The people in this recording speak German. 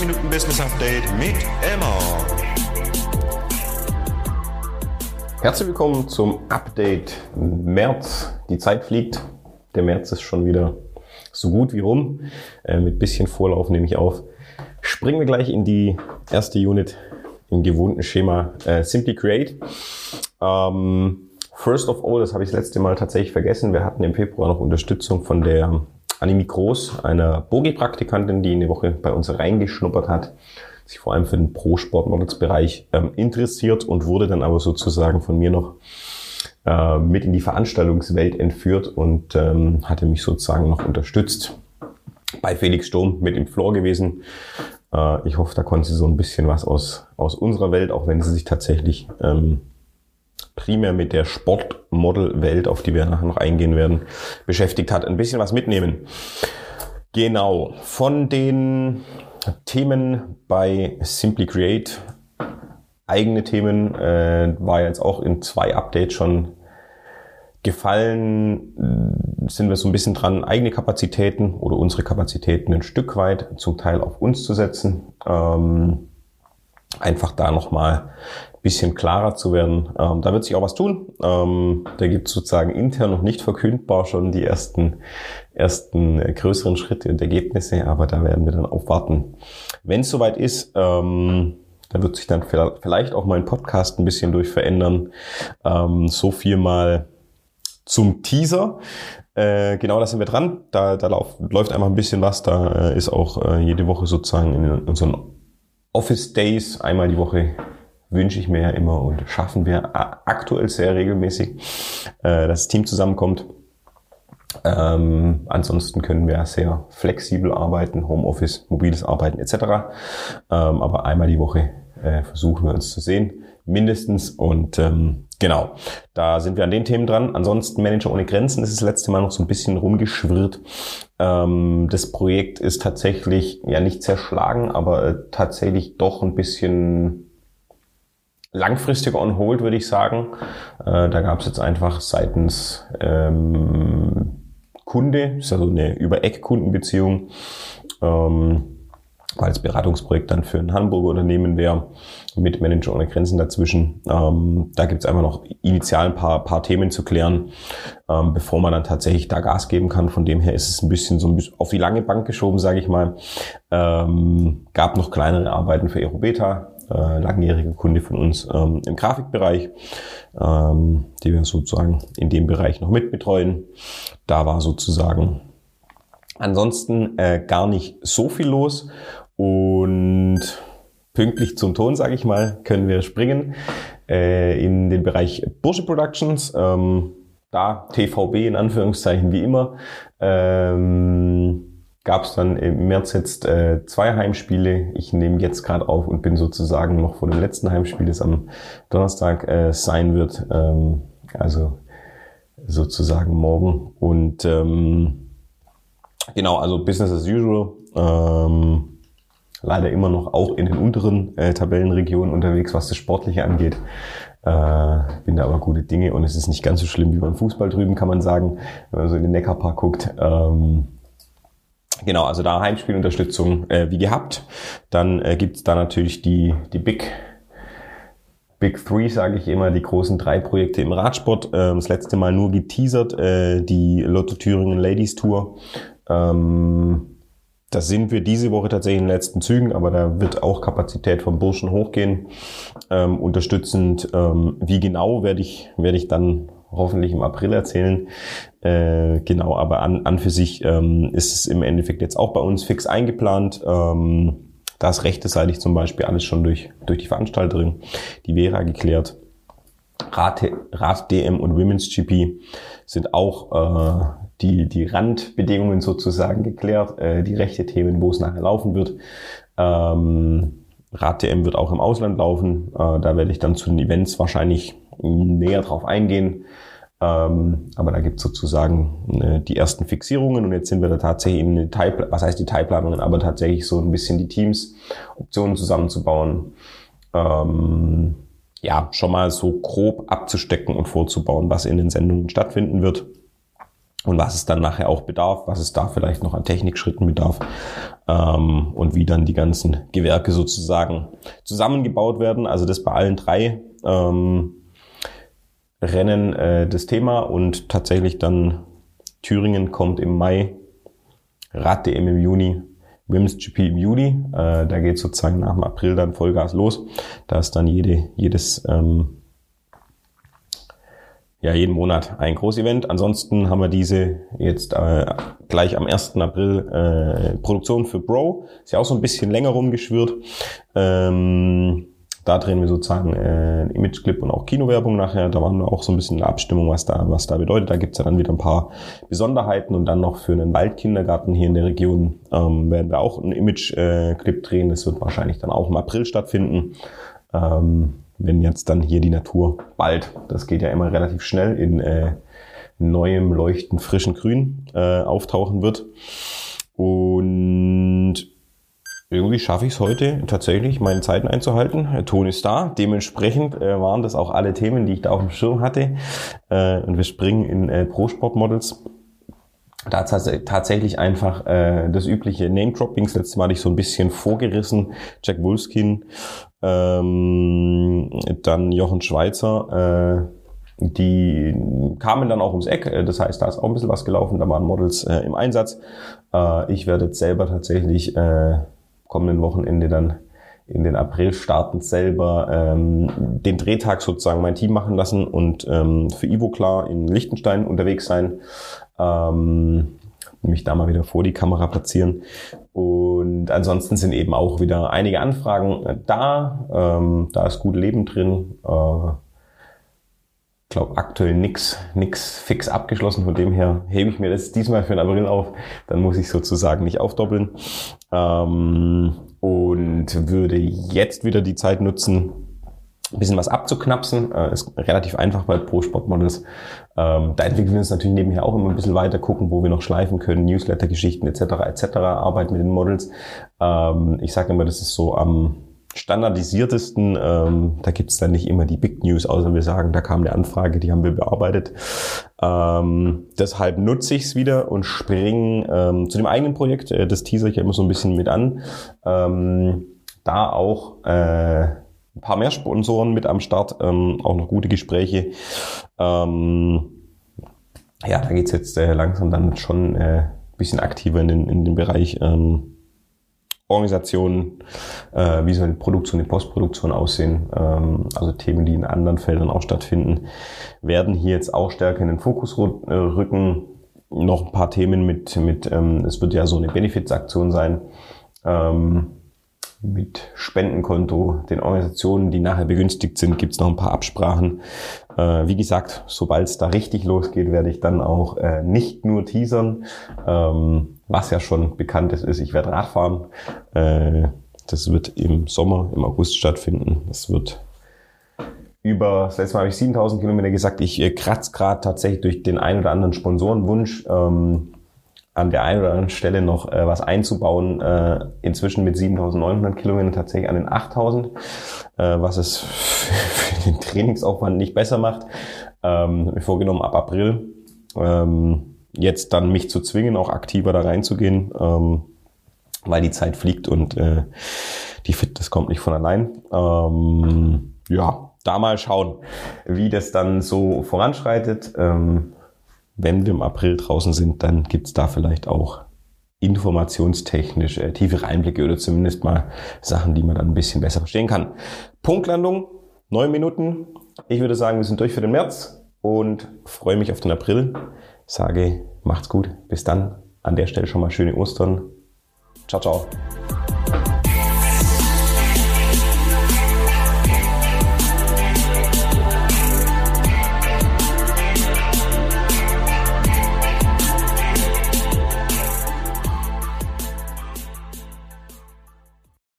Minuten Business Update mit Emma. Herzlich willkommen zum Update März. Die Zeit fliegt. Der März ist schon wieder so gut wie rum. Äh, mit bisschen Vorlauf nehme ich auf. Springen wir gleich in die erste Unit im gewohnten Schema äh, Simply Create. Ähm, first of all, das habe ich das letzte Mal tatsächlich vergessen. Wir hatten im Februar noch Unterstützung von der Animi Groß, einer Bogi-Praktikantin, die eine Woche bei uns reingeschnuppert hat, sich vor allem für den Pro-Sport-Models-Bereich ähm, interessiert und wurde dann aber sozusagen von mir noch äh, mit in die Veranstaltungswelt entführt und ähm, hatte mich sozusagen noch unterstützt. Bei Felix Sturm mit im Floor gewesen. Äh, ich hoffe, da konnte sie so ein bisschen was aus, aus unserer Welt, auch wenn sie sich tatsächlich ähm, primär mit der Sportmodel-Welt, auf die wir nachher noch eingehen werden, beschäftigt hat, ein bisschen was mitnehmen. Genau, von den Themen bei Simply Create, eigene Themen, äh, war jetzt auch in zwei Updates schon gefallen, sind wir so ein bisschen dran, eigene Kapazitäten oder unsere Kapazitäten ein Stück weit zum Teil auf uns zu setzen. Ähm, einfach da nochmal bisschen klarer zu werden. Ähm, da wird sich auch was tun. Ähm, da gibt es sozusagen intern noch nicht verkündbar schon die ersten, ersten größeren Schritte und Ergebnisse, aber da werden wir dann aufwarten. Wenn es soweit ist, ähm, da wird sich dann vielleicht auch mein Podcast ein bisschen durch verändern. Ähm, so viel mal zum Teaser. Äh, genau, da sind wir dran. Da, da lauf, läuft einfach ein bisschen was. Da äh, ist auch äh, jede Woche sozusagen in unseren Office Days einmal die Woche wünsche ich mir ja immer und schaffen wir aktuell sehr regelmäßig, äh, dass das Team zusammenkommt. Ähm, ansonsten können wir sehr flexibel arbeiten, Homeoffice, mobiles Arbeiten etc. Ähm, aber einmal die Woche äh, versuchen wir uns zu sehen, mindestens. Und ähm, genau, da sind wir an den Themen dran. Ansonsten Manager ohne Grenzen ist das letzte Mal noch so ein bisschen rumgeschwirrt. Ähm, das Projekt ist tatsächlich ja nicht zerschlagen, aber äh, tatsächlich doch ein bisschen langfristig on hold, würde ich sagen. Äh, da gab es jetzt einfach seitens ähm, Kunde, ist also eine Über-Eck-Kundenbeziehung, ähm, das Beratungsprojekt dann für ein Hamburger Unternehmen wäre, mit Manager ohne Grenzen dazwischen. Ähm, da gibt es einfach noch initial ein paar, paar Themen zu klären, ähm, bevor man dann tatsächlich da Gas geben kann. Von dem her ist es ein bisschen so ein bisschen auf die lange Bank geschoben, sage ich mal. Ähm, gab noch kleinere Arbeiten für Aerobeta, äh, langjähriger Kunde von uns ähm, im Grafikbereich, ähm, die wir sozusagen in dem Bereich noch mitbetreuen. Da war sozusagen ansonsten äh, gar nicht so viel los und pünktlich zum Ton, sage ich mal, können wir springen äh, in den Bereich Bursche Productions. Ähm, da TVB in Anführungszeichen wie immer. Ähm, gab es dann im März jetzt äh, zwei Heimspiele. Ich nehme jetzt gerade auf und bin sozusagen noch vor dem letzten Heimspiel, das am Donnerstag äh, sein wird. Ähm, also sozusagen morgen. Und ähm, genau, also Business as usual. Ähm, leider immer noch auch in den unteren äh, Tabellenregionen unterwegs, was das Sportliche angeht. Äh, bin da aber gute Dinge und es ist nicht ganz so schlimm wie beim Fußball drüben, kann man sagen, wenn man so in den Neckarpark guckt. Ähm, Genau, also da Heimspielunterstützung äh, wie gehabt. Dann äh, gibt es da natürlich die, die Big Big Three, sage ich immer, die großen drei Projekte im Radsport. Ähm, das letzte Mal nur geteasert, äh, die Lotto Thüringen Ladies Tour. Ähm, da sind wir diese Woche tatsächlich in den letzten Zügen, aber da wird auch Kapazität vom Burschen hochgehen. Ähm, unterstützend, ähm, wie genau werde ich, werde ich dann hoffentlich im April erzählen. Äh, genau, aber an, an für sich ähm, ist es im Endeffekt jetzt auch bei uns fix eingeplant. Ähm, da ist rechteseitig zum Beispiel alles schon durch, durch die Veranstalterin, die Vera geklärt. Rad, Rad DM und Women's GP sind auch äh, die, die Randbedingungen sozusagen geklärt, äh, die rechte Themen, wo es nachher laufen wird. Ähm, Rad DM wird auch im Ausland laufen. Äh, da werde ich dann zu den Events wahrscheinlich näher drauf eingehen. Ähm, aber da gibt es sozusagen äh, die ersten Fixierungen und jetzt sind wir da tatsächlich in Detail, was heißt Detailplanungen, aber tatsächlich so ein bisschen die Teams, Optionen zusammenzubauen. Ähm, ja, schon mal so grob abzustecken und vorzubauen, was in den Sendungen stattfinden wird. Und was es dann nachher auch bedarf, was es da vielleicht noch an Technikschritten bedarf ähm, und wie dann die ganzen Gewerke sozusagen zusammengebaut werden. Also das bei allen drei ähm, Rennen äh, das Thema und tatsächlich dann Thüringen kommt im Mai, Rad-DM im Juni, Women's GP im Juli. Äh, da geht sozusagen nach dem April dann Vollgas los. Da ist dann jede, jedes ähm, ja, jeden Monat ein Großevent. Ansonsten haben wir diese jetzt äh, gleich am 1. April äh, Produktion für Bro. Ist ja auch so ein bisschen länger rumgeschwirrt. Ähm, da drehen wir sozusagen äh, Imageclip und auch Kinowerbung nachher. Da waren wir auch so ein bisschen in der Abstimmung, was da, was da bedeutet. Da gibt's ja dann wieder ein paar Besonderheiten und dann noch für einen Waldkindergarten hier in der Region ähm, werden wir auch einen Imageclip drehen. Das wird wahrscheinlich dann auch im April stattfinden. Ähm, wenn jetzt dann hier die Natur bald, das geht ja immer relativ schnell, in äh, neuem, leuchtend frischen Grün äh, auftauchen wird. Und irgendwie schaffe ich es heute tatsächlich, meine Zeiten einzuhalten. Der Ton ist da. Dementsprechend äh, waren das auch alle Themen, die ich da auf dem Schirm hatte. Äh, und wir springen in äh, Pro-Sport-Models. Da tatsächlich einfach äh, das übliche Name-Dropping. Das letzte Mal hatte ich so ein bisschen vorgerissen. Jack Wolfskin, ähm, dann Jochen Schweizer, äh, die kamen dann auch ums Eck. Äh, das heißt, da ist auch ein bisschen was gelaufen. Da waren Models äh, im Einsatz. Äh, ich werde jetzt selber tatsächlich äh, kommenden Wochenende dann in den April starten selber ähm, den Drehtag sozusagen mein Team machen lassen und ähm, für Ivo klar in Liechtenstein unterwegs sein. Ähm, mich da mal wieder vor die Kamera platzieren. Und ansonsten sind eben auch wieder einige Anfragen äh, da. Ähm, da ist gut Leben drin. Äh, glaube aktuell nix, nix fix abgeschlossen. Von dem her hebe ich mir das diesmal für den April auf. Dann muss ich sozusagen nicht aufdoppeln. Ähm, und würde jetzt wieder die Zeit nutzen, ein bisschen was abzuknapsen. Äh, ist relativ einfach bei Pro Sportmodels. Ähm, da entwickeln wir uns natürlich nebenher auch immer ein bisschen weiter, gucken, wo wir noch schleifen können, Newsletter-Geschichten etc. etc. Arbeit mit den Models. Ähm, ich sage immer, das ist so am standardisiertesten. Ähm, da gibt's dann nicht immer die Big News, außer wir sagen, da kam eine Anfrage, die haben wir bearbeitet. Ähm, deshalb nutze ich es wieder und springe ähm, zu dem eigenen Projekt. Äh, das teaser ich ja immer so ein bisschen mit an. Ähm, da auch äh, ein paar mehr Sponsoren mit am Start, ähm, auch noch gute Gespräche. Ähm, ja, da geht's jetzt äh, langsam dann schon äh, bisschen aktiver in den, in den Bereich ähm, Organisation, äh, wie soll die Produktion, die Postproduktion aussehen, ähm, also Themen, die in anderen Feldern auch stattfinden, werden hier jetzt auch stärker in den Fokus äh, rücken. Noch ein paar Themen mit, mit ähm, es wird ja so eine Benefits-Aktion sein, ähm, mit Spendenkonto, den Organisationen, die nachher begünstigt sind, gibt es noch ein paar Absprachen. Äh, wie gesagt, sobald es da richtig losgeht, werde ich dann auch äh, nicht nur teasern, ähm, was ja schon bekannt ist, ist ich werde Radfahren. Äh, das wird im Sommer, im August stattfinden. Das wird über, das letzte Mal habe ich 7000 Kilometer gesagt, ich äh, kratze gerade tatsächlich durch den einen oder anderen Sponsorenwunsch. Ähm, an der einen oder anderen Stelle noch äh, was einzubauen, äh, inzwischen mit 7.900 Kilometern tatsächlich an den 8.000, äh, was es für den Trainingsaufwand nicht besser macht. Ähm, mir vorgenommen, ab April ähm, jetzt dann mich zu zwingen, auch aktiver da reinzugehen, ähm, weil die Zeit fliegt und äh, die Fitness kommt nicht von allein. Ähm, ja, da mal schauen, wie das dann so voranschreitet. Ähm, wenn wir im April draußen sind, dann gibt's da vielleicht auch informationstechnisch äh, tiefere Einblicke oder zumindest mal Sachen, die man dann ein bisschen besser verstehen kann. Punktlandung, neun Minuten. Ich würde sagen, wir sind durch für den März und freue mich auf den April. Sage, macht's gut. Bis dann. An der Stelle schon mal schöne Ostern. Ciao, ciao.